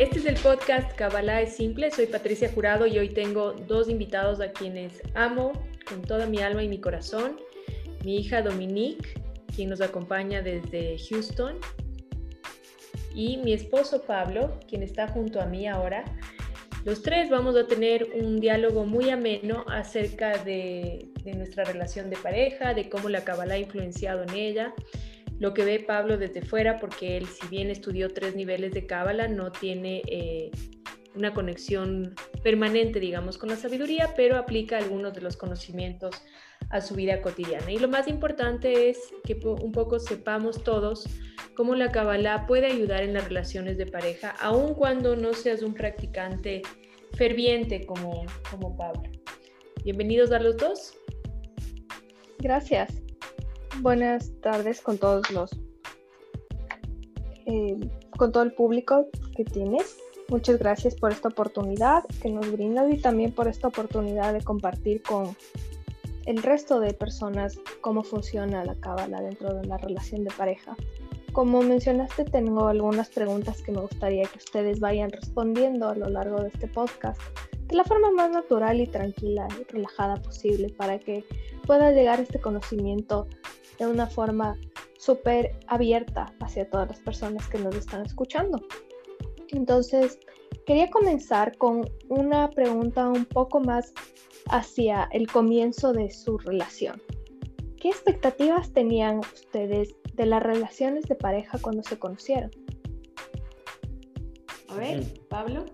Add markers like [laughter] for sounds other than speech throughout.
Este es el podcast Kabbalah es simple. Soy Patricia Jurado y hoy tengo dos invitados a quienes amo con toda mi alma y mi corazón. Mi hija Dominique, quien nos acompaña desde Houston, y mi esposo Pablo, quien está junto a mí ahora. Los tres vamos a tener un diálogo muy ameno acerca de, nuestra relación de pareja, de cómo la Kabbalah ha influenciado en ella, lo que ve Pablo desde fuera, porque él, si bien estudió tres niveles de Kabbalah, no tiene eh, una conexión permanente, digamos, con la sabiduría, pero aplica algunos de los conocimientos a su vida cotidiana. Y lo más importante es que un poco sepamos todos cómo la Kabbalah puede ayudar en las relaciones de pareja, aun cuando no seas un practicante ferviente como, como Pablo. Bienvenidos a los dos. Gracias. Buenas tardes con todos los, eh, con todo el público que tienes. Muchas gracias por esta oportunidad que nos brindas y también por esta oportunidad de compartir con el resto de personas cómo funciona la cábala dentro de la relación de pareja. Como mencionaste, tengo algunas preguntas que me gustaría que ustedes vayan respondiendo a lo largo de este podcast de la forma más natural y tranquila y relajada posible para que pueda llegar este conocimiento de una forma súper abierta hacia todas las personas que nos están escuchando. Entonces, quería comenzar con una pregunta un poco más hacia el comienzo de su relación. ¿Qué expectativas tenían ustedes de las relaciones de pareja cuando se conocieron? A ver, Pablo.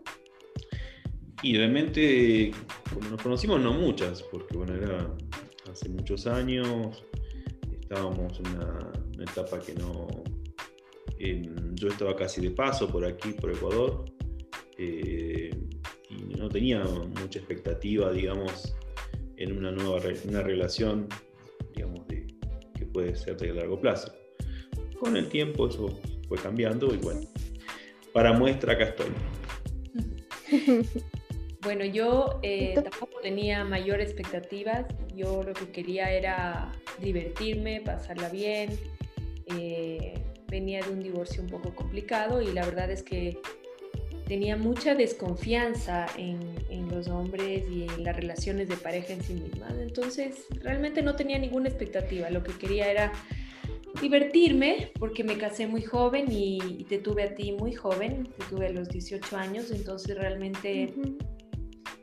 Y realmente, como nos conocimos, no muchas, porque bueno, era hace muchos años, estábamos en una, etapa que no... yo estaba casi de paso por aquí, por Ecuador, eh, y no tenía mucha expectativa, digamos, en una nueva una relación, digamos, de, que puede ser de largo plazo. Con el tiempo eso fue cambiando y bueno, para muestra acá estoy. [laughs] Bueno, yo eh, tampoco tenía mayor expectativas, yo lo que quería era divertirme, pasarla bien. Eh, venía de un divorcio un poco complicado y la verdad es que tenía mucha desconfianza en, los hombres y en las relaciones de pareja en sí mismas. Entonces, realmente no tenía ninguna expectativa. Lo que quería era divertirme, porque me casé muy joven y, te tuve a ti muy joven, te tuve a los 18 años, entonces realmente...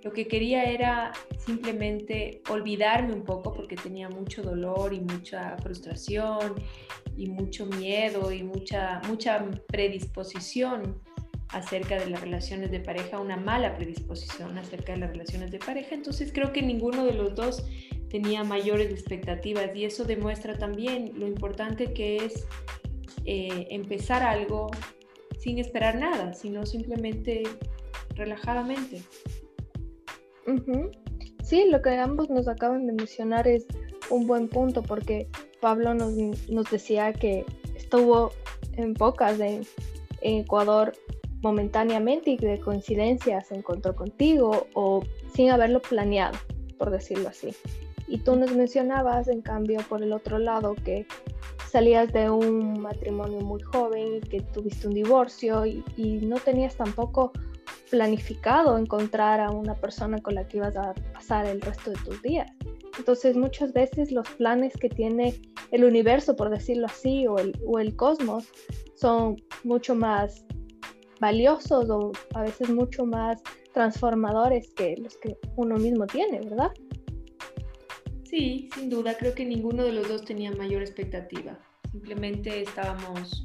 Lo que quería era simplemente olvidarme un poco porque tenía mucho dolor y mucha frustración y mucho miedo y mucha, mucha predisposición acerca de las relaciones de pareja, una mala predisposición acerca de las relaciones de pareja. Entonces creo que ninguno de los dos tenía mayores expectativas y eso demuestra también lo importante que es eh, empezar algo sin esperar nada, sino simplemente relajadamente. Sí, lo que ambos nos acaban de mencionar es un buen punto porque Pablo nos, nos decía que estuvo en pocas de Ecuador momentáneamente y de coincidencia se encontró contigo o sin haberlo planeado, por decirlo así. Y tú nos mencionabas, en cambio, por el otro lado, que salías de un matrimonio muy joven y que tuviste un divorcio y, no tenías tampoco planificado encontrar a una persona con la que ibas a pasar el resto de tus días. Entonces muchas veces los planes que tiene el universo, por decirlo así, o el, o el cosmos, son mucho más valiosos o a veces mucho más transformadores que los que uno mismo tiene, ¿verdad? Sí, sin duda, creo que ninguno de los dos tenía mayor expectativa. Simplemente estábamos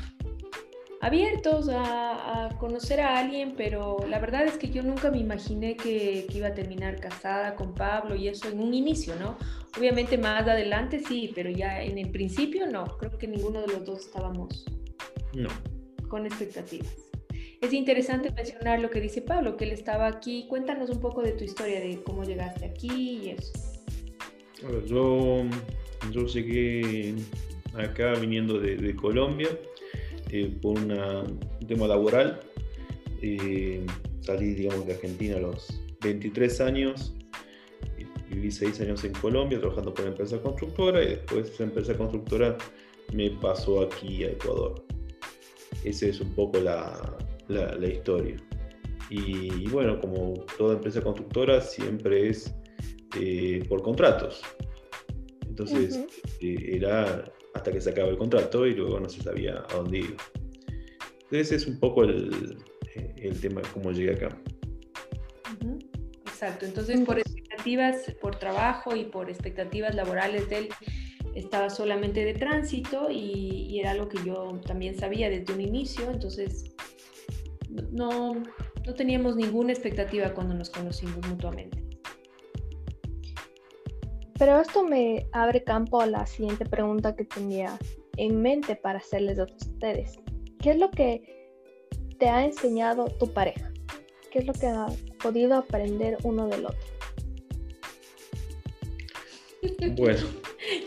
abiertos a, conocer a alguien, pero la verdad es que yo nunca me imaginé que, que, iba a terminar casada con Pablo y eso en un inicio, ¿no? Obviamente más adelante sí, pero ya en el principio no. Creo que ninguno de los dos estábamos no. con expectativas. Es interesante mencionar lo que dice Pablo, que él estaba aquí. Cuéntanos un poco de tu historia, de cómo llegaste aquí y eso. yo, yo llegué acá viniendo de, Colombia eh, por un tema laboral. Eh, salí, digamos, de Argentina a los 23 años. Viví 6 años en Colombia trabajando por una empresa constructora y después esa empresa constructora me pasó aquí a Ecuador. Esa es un poco la, la, historia. Y, bueno, como toda empresa constructora, siempre es eh, por contratos. Entonces, eh, era hasta que se acaba el contrato y luego no se sabía a dónde iba. Entonces, es un poco el, el tema de cómo llegué acá. Exacto, entonces por expectativas, por trabajo y por expectativas laborales de él, estaba solamente de tránsito y, era algo que yo también sabía desde un inicio, entonces no, no teníamos ninguna expectativa cuando nos conocimos mutuamente. Pero esto me abre campo a la siguiente pregunta que tenía en mente para hacerles a ustedes. ¿Qué es lo que te ha enseñado tu pareja? ¿Qué es lo que ha podido aprender uno del otro? Bueno,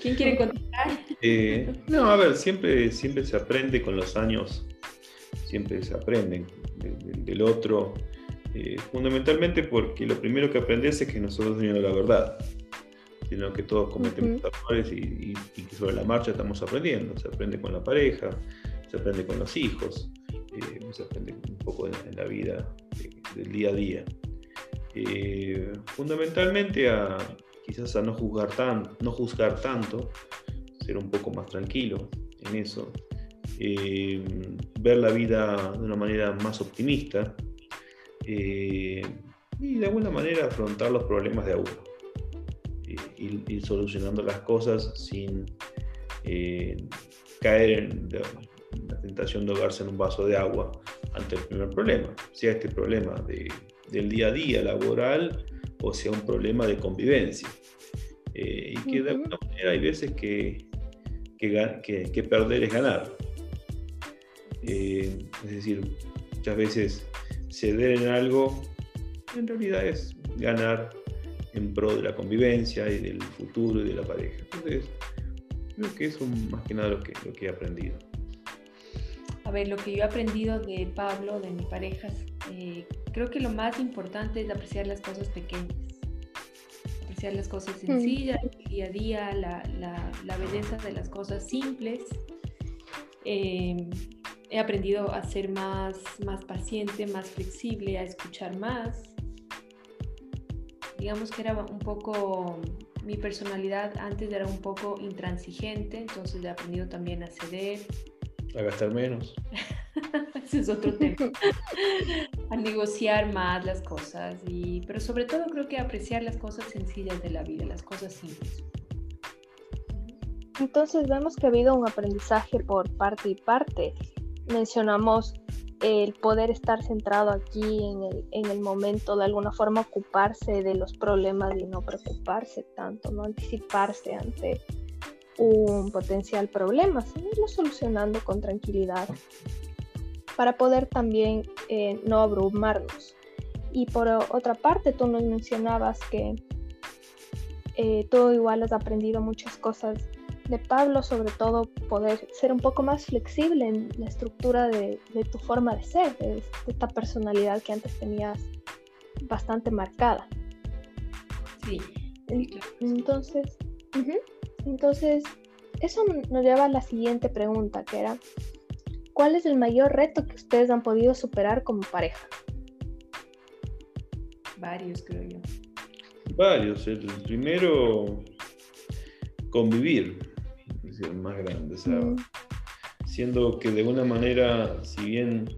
¿Quién quiere contestar? Eh, no, a ver, siempre, siempre se aprende con los años, siempre se aprende del otro, eh, fundamentalmente porque lo primero que aprendes es que nosotros tenemos la verdad, sino que todos cometemos errores y, que sobre la marcha estamos aprendiendo. Se aprende con la pareja, se aprende con los hijos, eh, se aprende un poco en, la vida del día a día. fundamentalmente a, quizás a no juzgar, tan, no juzgar tanto, ser un poco más tranquilo en eso, eh, ver la vida de una manera más optimista eh, y de alguna manera afrontar los problemas de a uno, y ir, solucionando las cosas sin eh, caer en la tentación de ahogarse en un vaso de agua ante el primer problema, sea este problema de, del día a día laboral o sea un problema de convivencia. Eh, y que de alguna manera hay veces que, que, perder es ganar. Eh, es decir, muchas veces ceder en algo en realidad es ganar en pro de la convivencia y del futuro y de la pareja. Entonces, creo que eso es más que nada lo que, lo que he aprendido. A ver, lo que yo he aprendido de Pablo, de mi pareja, eh, creo que lo más importante es apreciar las cosas pequeñas las cosas mm. sencillas, el día a día, la, belleza de las cosas simples. Em, he aprendido a ser más, más paciente, más flexible, a escuchar más. Digamos que era un poco, mi personalidad antes era un poco intransigente, entonces he aprendido también a ceder. A gastar menos. [laughs] Ese es otro tema. a negociar más las cosas, y, pero sobre todo creo que apreciar las cosas sencillas de la vida, las cosas simples. Entonces vemos que ha habido un aprendizaje por parte y parte. Mencionamos el poder estar centrado aquí en el, en el, momento, de alguna forma ocuparse de los problemas y no preocuparse tanto, no anticiparse ante un potencial problema, sino solucionando con tranquilidad para poder también eh, no abrumarnos. Y por otra parte, tú nos mencionabas que eh, tú igual has aprendido muchas cosas de Pablo, sobre todo poder ser un poco más flexible en la estructura de, tu forma de ser, de, esta personalidad que antes tenías bastante marcada. Sí. Entonces, entonces, eso nos lleva a la siguiente pregunta, que era, ¿Cuál es el mayor reto que ustedes han podido superar como pareja? Varios, creo yo. Varios. El primero, convivir, el más grande. Mm. Siendo que de alguna manera, si bien,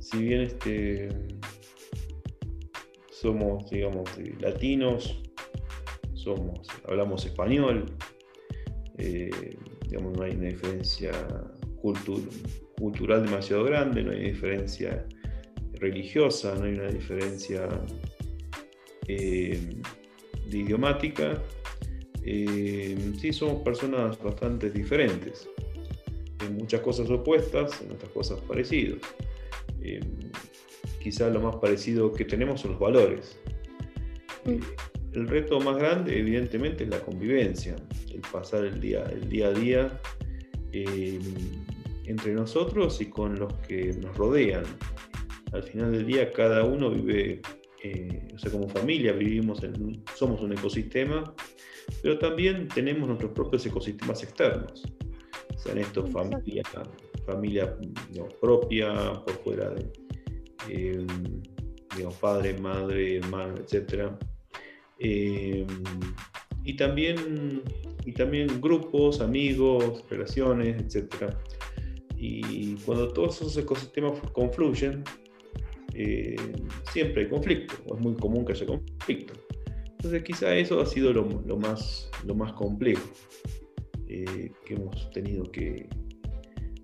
si bien este, somos, digamos, latinos, somos, hablamos español, eh, digamos, no hay una diferencia cultural demasiado grande, no hay diferencia religiosa, no hay una diferencia eh, de idiomática. Eh, sí, somos personas bastante diferentes, en muchas cosas opuestas, en otras cosas parecidas. Eh, quizás lo más parecido que tenemos son los valores. Mm. el reto más grande, evidentemente, es la convivencia, el pasar el día, el día a día entre nosotros y con los que nos rodean. Al final del día cada uno vive, eh, o sea, como familia vivimos, en, somos un ecosistema, pero también tenemos nuestros propios ecosistemas externos. Sean estos familia, familia propia, por fuera de, eh, digamos, padre, madre, hermano, etc. Eh, y, también, y también grupos, amigos, relaciones, etc. Y cuando todos esos ecosistemas confluyen, eh, siempre hay conflicto, es muy común que haya conflicto. Entonces quizá eso ha sido lo, más, lo más complejo que hemos tenido que,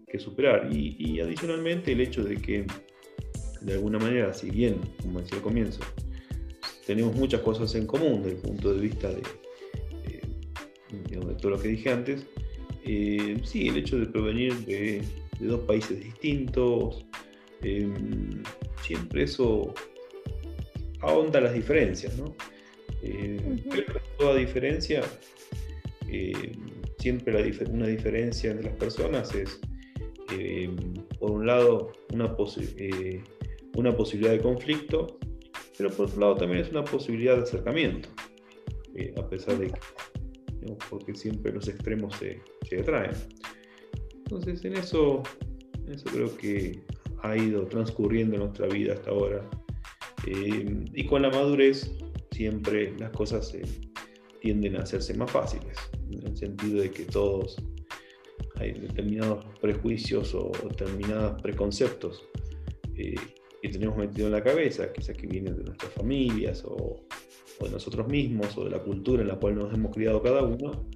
que superar. Y, adicionalmente el hecho de que de alguna manera, si bien, como decía al comienzo, tenemos muchas cosas en común desde el punto de vista de, de, todo lo que dije antes, eh, sí, el hecho de provenir de, dos países distintos, em, siempre eso ahonda las diferencias, ¿no? Eh, toda diferencia, eh, siempre la una diferencia entre las personas es, em, por un lado, una posibilidad una posibilidad de conflicto, pero por otro lado también es una posibilidad de acercamiento, eh, a pesar de que, porque siempre los extremos se, se, atraen. Entonces en eso, eso creo que ha ido transcurriendo nuestra vida hasta ahora. Eh, y con la madurez siempre las cosas tienden a hacerse más fáciles, en el sentido de que todos hay determinados prejuicios o determinados preconceptos eh, que tenemos metido en la cabeza, quizás que vienen de nuestras familias o, de nosotros mismos o de la cultura en la cual nos hemos criado cada uno,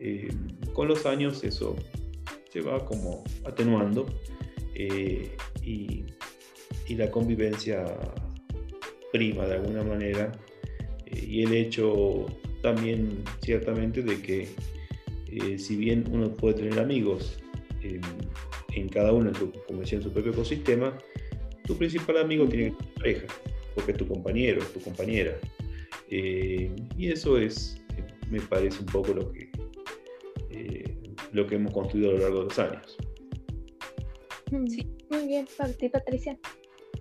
eh, con los años eso se va como atenuando eh, y, la convivencia prima de alguna manera y el hecho también ciertamente de que si bien uno puede tener amigos en cada uno, como decía, en su propio ecosistema, tu principal amigo tiene que ser tu pareja, porque es tu compañero, es tu compañera. Eh, y eso es, me parece un poco lo que, eh, lo que hemos construido a lo largo de los años. Mm, sí. Muy bien, Patricia.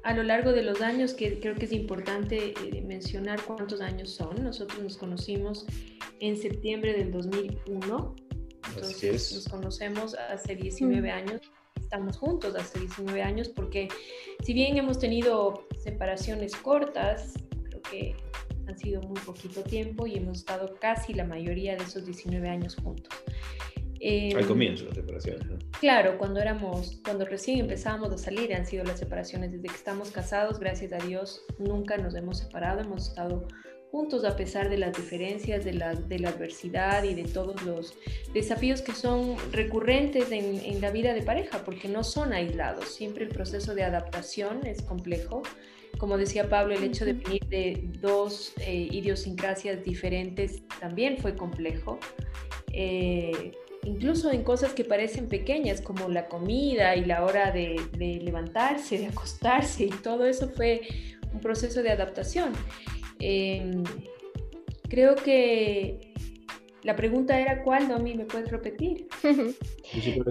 A lo largo de los años, que creo que es importante eh, mencionar cuántos años son. Nosotros nos conocimos en septiembre del 2001. Entonces nos conocemos hace 19 mm. años estamos juntos hace 19 años porque si bien hemos tenido separaciones cortas, creo que han sido muy poquito tiempo y hemos estado casi la mayoría de esos 19 años juntos. Al em, comienzo las separaciones. Claro, cuando éramos, cuando recién empezábamos a salir han sido las separaciones. Desde que estamos casados, gracias a Dios, nunca nos hemos separado, hemos estado juntos a pesar de las diferencias, de la, de la adversidad y de todos los desafíos que son recurrentes en, en, la vida de pareja, porque no son aislados. Siempre el proceso de adaptación es complejo. Como decía Pablo, el hecho de venir de dos eh, idiosincrasias diferentes también fue complejo. Eh, incluso en cosas que parecen pequeñas como la comida y la hora de, de levantarse, de acostarse y todo eso fue un proceso de adaptación. Em, creo que la pregunta era cuál, Domi, ¿me puedes repetir?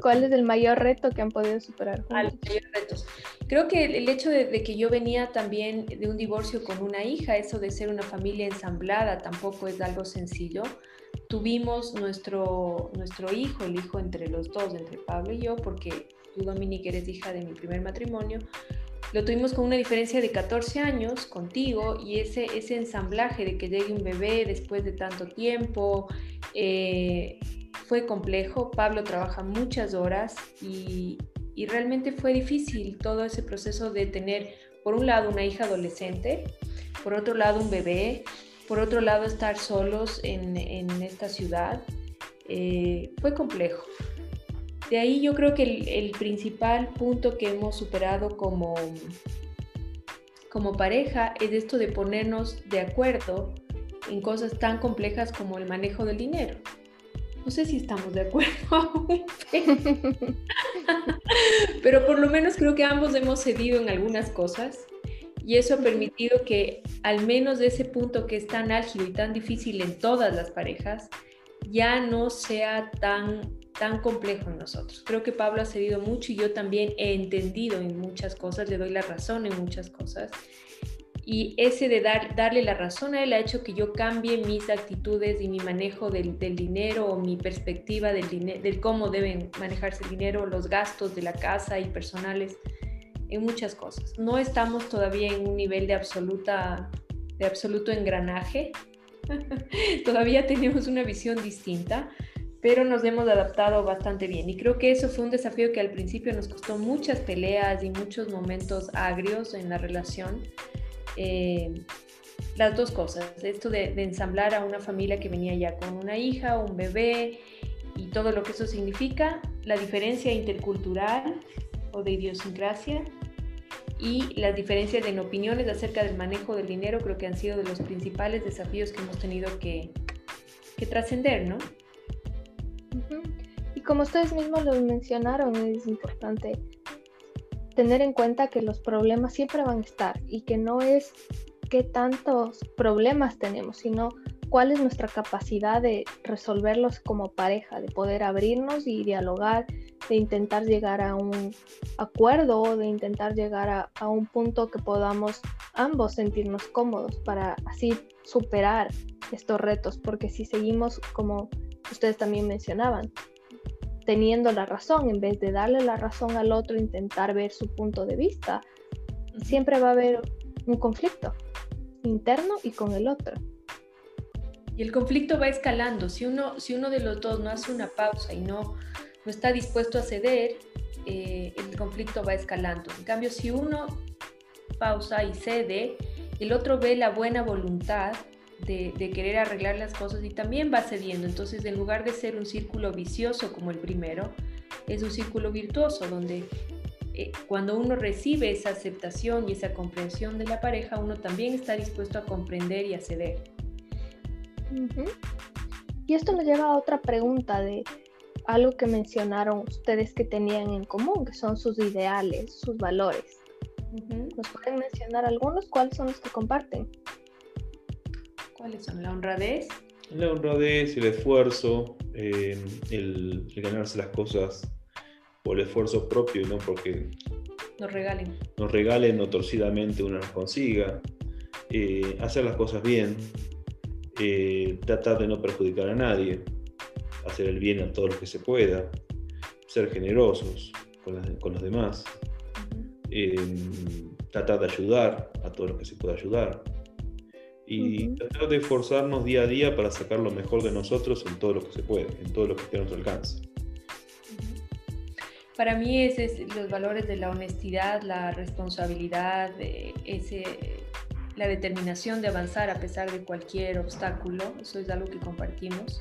¿Cuál es el mayor reto que han podido superar? Ah, retos. Creo que el, hecho de, que yo venía también de un divorcio con una hija, eso de ser una familia ensamblada tampoco es algo sencillo. Tuvimos nuestro, nuestro hijo, el hijo entre los dos, entre Pablo y yo, porque tú, Dominique, eres hija de mi primer matrimonio, lo tuvimos con una diferencia de 14 años contigo y ese, ese ensamblaje de que llegue un bebé después de tanto tiempo eh, fue complejo. Pablo trabaja muchas horas y, y realmente fue difícil todo ese proceso de tener, por un lado, una hija adolescente, por otro lado, un bebé, por otro lado, estar solos en, en esta ciudad. Eh, fue complejo. De ahí yo creo que el, principal punto que hemos superado como, como pareja es esto de ponernos de acuerdo en cosas tan complejas como el manejo del dinero. No sé si estamos de acuerdo [laughs] pero por lo menos creo que ambos hemos cedido en algunas cosas y eso ha permitido que al menos de ese punto que es tan álgido y tan difícil en todas las parejas, ya no sea tan tan complejo en nosotros. Creo que Pablo ha cedido mucho y yo también he entendido en muchas cosas, le doy la razón en muchas cosas. Y ese de dar, darle la razón a él ha hecho que yo cambie mis actitudes y mi manejo del, dinero o mi perspectiva del, del cómo deben manejarse el dinero, los gastos de la casa y personales. En muchas cosas. No estamos todavía en un nivel de absoluta de absoluto engranaje. [laughs] todavía tenemos una visión distinta, pero nos hemos adaptado bastante bien. Y creo que eso fue un desafío que al principio nos costó muchas peleas y muchos momentos agrios en la relación. Eh, las dos cosas, esto de, de, ensamblar a una familia que venía ya con una hija, un bebé y todo lo que eso significa, la diferencia intercultural o de idiosincrasia y las diferencias en opiniones acerca del manejo del dinero creo que han sido de los principales desafíos que hemos tenido que, que trascender, ¿no? Y como ustedes mismos lo mencionaron, es importante tener en cuenta que los problemas siempre van a estar y que no es qué tantos problemas tenemos, sino cuál es nuestra capacidad de resolverlos como pareja, de poder abrirnos y dialogar, de intentar llegar a un acuerdo, de intentar llegar a, un punto que podamos ambos sentirnos cómodos para así superar estos retos, porque si seguimos como ustedes también mencionaban, teniendo la razón, en vez de darle la razón al otro, intentar ver su punto de vista, siempre va a haber un conflicto interno y con el otro. Y el conflicto va escalando. Si uno, si uno de los dos no hace una pausa y no, no está dispuesto a ceder, eh, el conflicto va escalando. En cambio, si uno pausa y cede, el otro ve la buena voluntad de, querer arreglar las cosas y también va cediendo. Entonces, en lugar de ser un círculo vicioso como el primero, es un círculo virtuoso donde eh, cuando uno recibe esa aceptación y esa comprensión de la pareja, uno también está dispuesto a comprender y a ceder. Y esto nos lleva a otra pregunta de algo que mencionaron ustedes que tenían en común, que son sus ideales, sus valores. ¿Nos pueden mencionar algunos? ¿Cuáles son los que comparten? ¿Cuáles son? ¿La honradez? La honradez, el esfuerzo, eh, el, ganarse las cosas por el esfuerzo propio y no porque nos regalen. Nos regalen o torcidamente uno las consiga. Eh, hacer las cosas bien, eh, tratar de no perjudicar a nadie, hacer el bien a todo lo que se pueda, ser generosos con, los demás, eh, tratar de ayudar a todo lo que se pueda ayudar y tratar de esforzarnos día a día para sacar lo mejor de nosotros en todo lo que se puede, en todo lo que esté a nuestro alcance. Para mí ese es los valores de la honestidad, la responsabilidad, ese la determinación de avanzar a pesar de cualquier obstáculo, eso es algo que compartimos.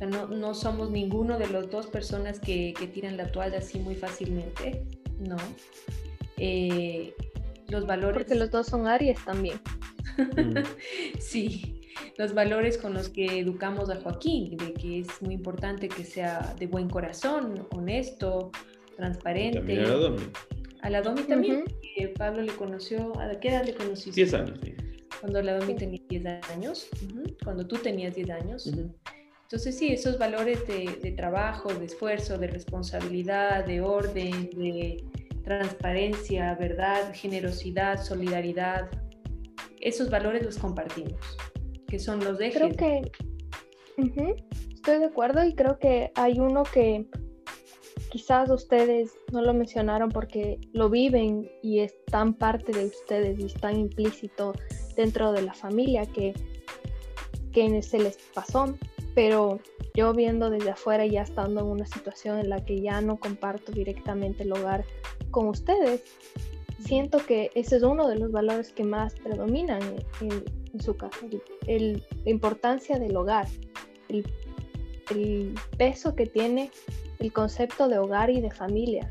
No, no, somos ninguno de las dos personas que, que, tiran la toalla así muy fácilmente, no. Eh, los valores... Porque los dos son Aries también. [laughs] sí, los valores con los que educamos a Joaquín, de que es muy importante que sea de buen corazón, honesto, transparente. También a la A la Domi también. Pablo le conoció, ¿a qué edad le conociste? 10 años, sí. Cuando la Domi tenía 10 años, cuando tú tenías 10 años. Entonces sí, esos valores de, de, trabajo, de esfuerzo, de responsabilidad, de orden, de transparencia, verdad, generosidad, solidaridad, esos valores los compartimos, que son los ejes. Creo que estoy de acuerdo y creo que hay uno que quizás ustedes no lo mencionaron porque lo viven y es tan parte de ustedes y está implícito dentro de la familia que, que se les pasó, pero yo viendo desde afuera ya estando en una situación en la que ya no comparto directamente el hogar con ustedes, siento que ese es uno de los valores que más predominan en, su casa, el, la importancia del hogar, el, el peso que tiene el concepto de hogar y de familia.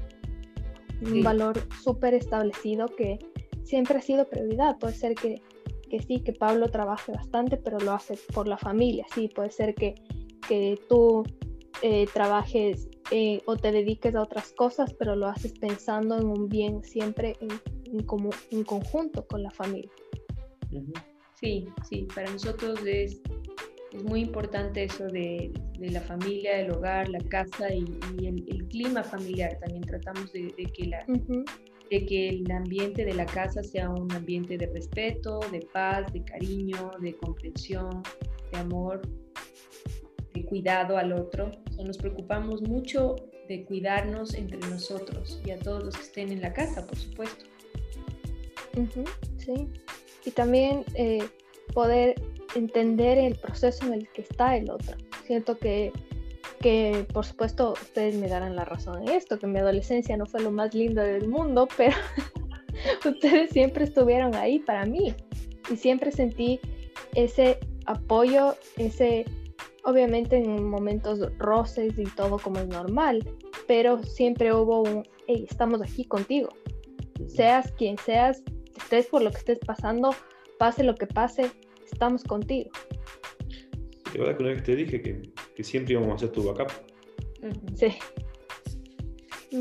Un valor súper establecido que siempre ha sido prioridad. Puede ser que, que, sí, que Pablo trabaje bastante, pero lo hace por la familia. Sí, puede ser que, que tú eh, trabajes eh, o te dediques a otras cosas, pero lo haces pensando en un bien siempre en, en, como, en conjunto con la familia. Sí, sí, para nosotros es es muy importante eso de, la familia, el hogar, la casa y, el, clima familiar. También tratamos de, que la, de que el ambiente de la casa sea un ambiente de respeto, de paz, de cariño, de comprensión, de amor, de cuidado al otro. nos preocupamos mucho de cuidarnos entre nosotros y a todos los que estén en la casa, por supuesto. sí, y también eh, poder entender el proceso en el que está el otro. Siento que, que, por supuesto, ustedes me darán la razón en esto, que mi adolescencia no fue lo más lindo del mundo, [laughs] pero ustedes siempre estuvieron ahí para mí y siempre sentí ese apoyo, ese, obviamente en momentos roces y todo como es normal, pero siempre hubo un, hey, estamos aquí contigo. Seas quien seas, estés por lo que estés pasando, pase lo que pase, estamos contigo. Sí, verdad que una vez te dije que, que siempre íbamos a hacer tu backup. Sí.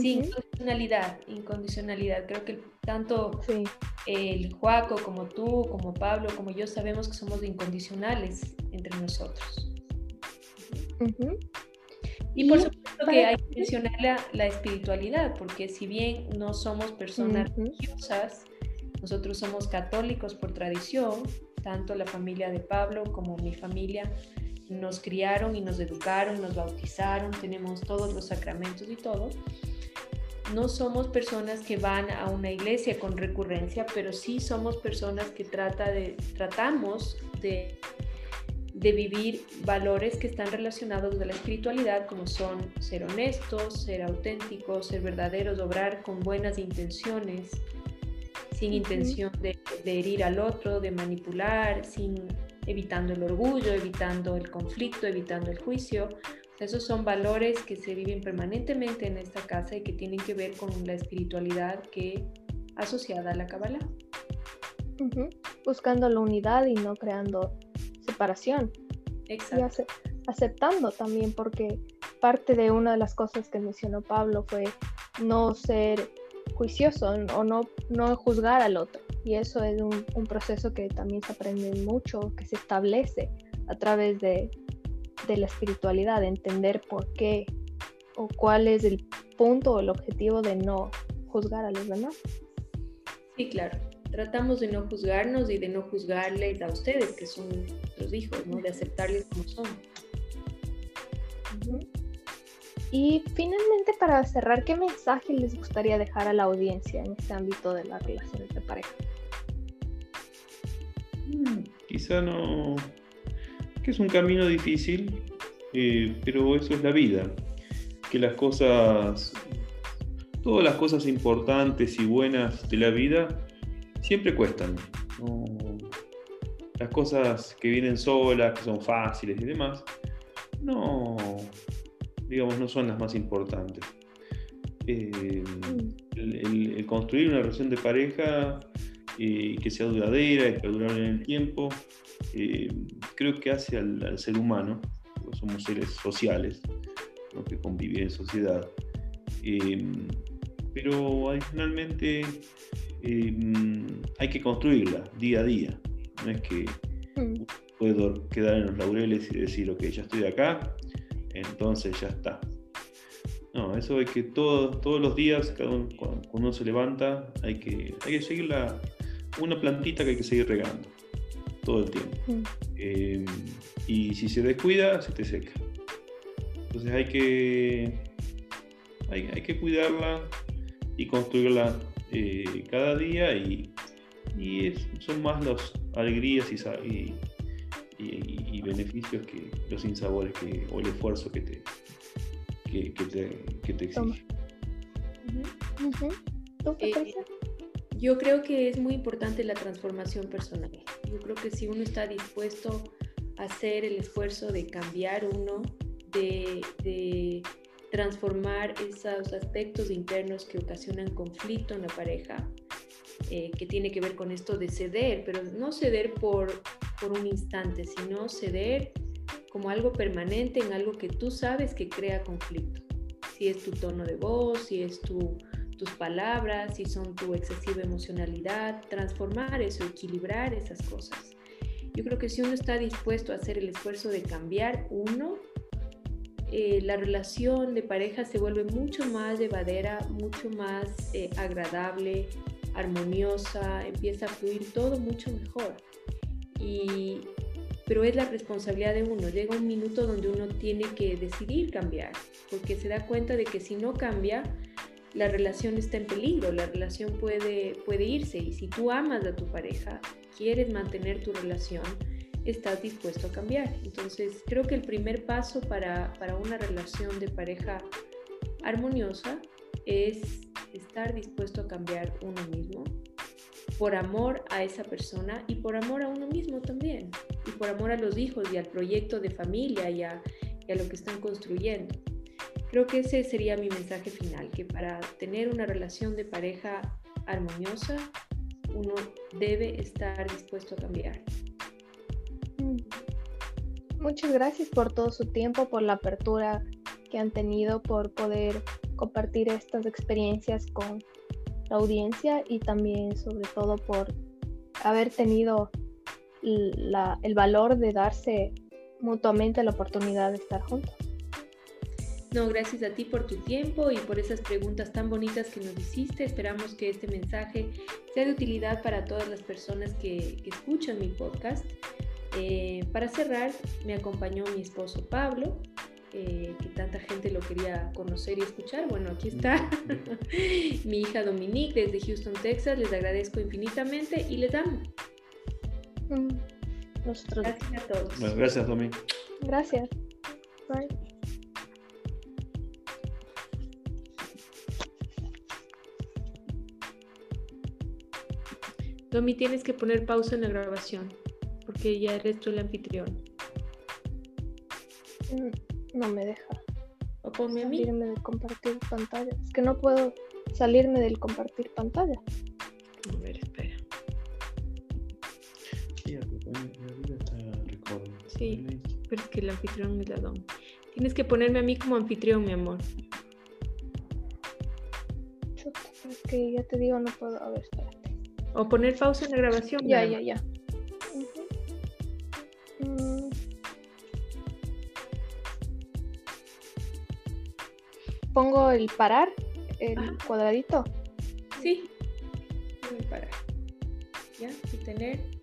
Sí, incondicionalidad, incondicionalidad. Creo que tanto el Juaco como tú, como Pablo, como yo sabemos que somos incondicionales entre nosotros. Y por supuesto que hay que mencionar la, espiritualidad, porque si bien no somos personas religiosas, nosotros somos católicos por tradición, tanto la familia de Pablo como mi familia nos criaron y nos educaron, nos bautizaron, tenemos todos los sacramentos y todo. No somos personas que van a una iglesia con recurrencia, pero sí somos personas que trata de, tratamos de, de vivir valores que están relacionados de la espiritualidad, como son ser honestos, ser auténticos, ser verdaderos, obrar con buenas intenciones, sin intención de, herir al otro, de manipular, sin evitando el orgullo, evitando el conflicto, evitando el juicio. esos son valores que se viven permanentemente en esta casa y que tienen que ver con la espiritualidad que asociada a la Kabbalah. Buscando la unidad y no creando separación. Exacto. Y aceptando también, porque parte de una de las cosas que mencionó Pablo fue no ser juicioso o no, no juzgar al otro. Y eso es un, proceso que también se aprende mucho, que se establece a través de, de la espiritualidad, de entender por qué o cuál es el punto o el objetivo de no juzgar a los demás. Sí, claro. Tratamos de no juzgarnos y de no juzgarles a ustedes, que son nuestros hijos, ¿no? de aceptarles como son. Y finalmente, para cerrar, ¿qué mensaje les gustaría dejar a la audiencia en este ámbito de las relaciones de pareja? Quizá no, que es un camino difícil, eh, pero eso es la vida. Que las cosas, todas las cosas importantes y buenas de la vida, siempre cuestan. las cosas que vienen solas, que son fáciles y demás, no, digamos, no son las más importantes. Eh, el, construir una relación de pareja eh, que sea duradera y perdurable en el tiempo, eh, creo que hace al, ser humano, porque somos seres sociales, que conviven en sociedad. pero adicionalmente hay que construirla día a día. No es que mm. puedo quedar en los laureles y decir, ok, ya estoy acá, entonces ya está. No, eso hay que todos todos los días, cada uno, cuando uno se levanta, hay que, hay que seguir la, una plantita que hay que seguir regando todo el tiempo. Mm. Eh, y si se descuida, se te seca. Entonces hay que, hay, que cuidarla y construirla eh, cada día y, son más las alegrías y, y, beneficios que los insabores que, o el esfuerzo que te, que, te, te exige. Eh, yo creo que es muy importante la transformación personal. Yo creo que si uno está dispuesto a hacer el esfuerzo de cambiar uno, de, de transformar esos aspectos internos que ocasionan conflicto en la pareja, eh, que tiene que ver con esto de ceder, pero no ceder por, por un instante, sino ceder como algo permanente en algo que tú sabes que crea conflicto. Si es tu tono de voz, si es tu, tus palabras, si son tu excesiva emocionalidad, transformar eso, equilibrar esas cosas. Yo creo que si uno está dispuesto a hacer el esfuerzo de cambiar uno, eh, la relación de pareja se vuelve mucho más llevadera, mucho más eh, agradable, armoniosa, empieza a fluir todo mucho mejor. Y, pero es la responsabilidad de uno. Llega un minuto donde uno tiene que decidir cambiar, porque se da cuenta de que si no cambia, la relación está en peligro, la relación puede, puede irse y si tú amas a tu pareja, quieres mantener tu relación, estás dispuesto a cambiar. Entonces, creo que el primer paso para, para una relación de pareja armoniosa es estar dispuesto a cambiar uno mismo por amor a esa persona y por amor a uno mismo también, y por amor a los hijos y al proyecto de familia y a, y a lo que están construyendo. Creo que ese sería mi mensaje final, que para tener una relación de pareja armoniosa, uno debe estar dispuesto a cambiar. Mm. Muchas gracias por todo su tiempo, por la apertura que han tenido, por poder compartir estas experiencias con la audiencia y también sobre todo por haber tenido el valor de darse mutuamente la oportunidad de estar juntos. No, gracias a ti por tu tiempo y por esas preguntas tan bonitas que nos hiciste. Esperamos que este mensaje sea de utilidad para todas las personas que, escuchan mi podcast. Eh, para cerrar, me acompañó mi esposo Pablo, eh, que tanta gente lo quería conocer y escuchar. Bueno, aquí está [laughs] mi hija Dominique desde Houston, Texas. Les agradezco infinitamente y les amo. Mm, gracias a todos. gracias, Dominique. Gracias. Bye. Domi, tienes que poner pausa en la grabación, porque ya eres tú el anfitrión. Mm, no me deja. O ponme a mí. Salirme de compartir pantalla. Es que no puedo salirme del compartir pantalla. A ver, espera. Sí, Sí, pero es que el anfitrión es la Dom. Tienes que ponerme a mí como anfitrión, mi amor. es que ya te digo, no puedo. A ver, espera. O poner pausa en la grabación. Ya, ya, ya. Mm. Pongo el parar, el cuadradito. Sí. Voy a parar. Ya, y tener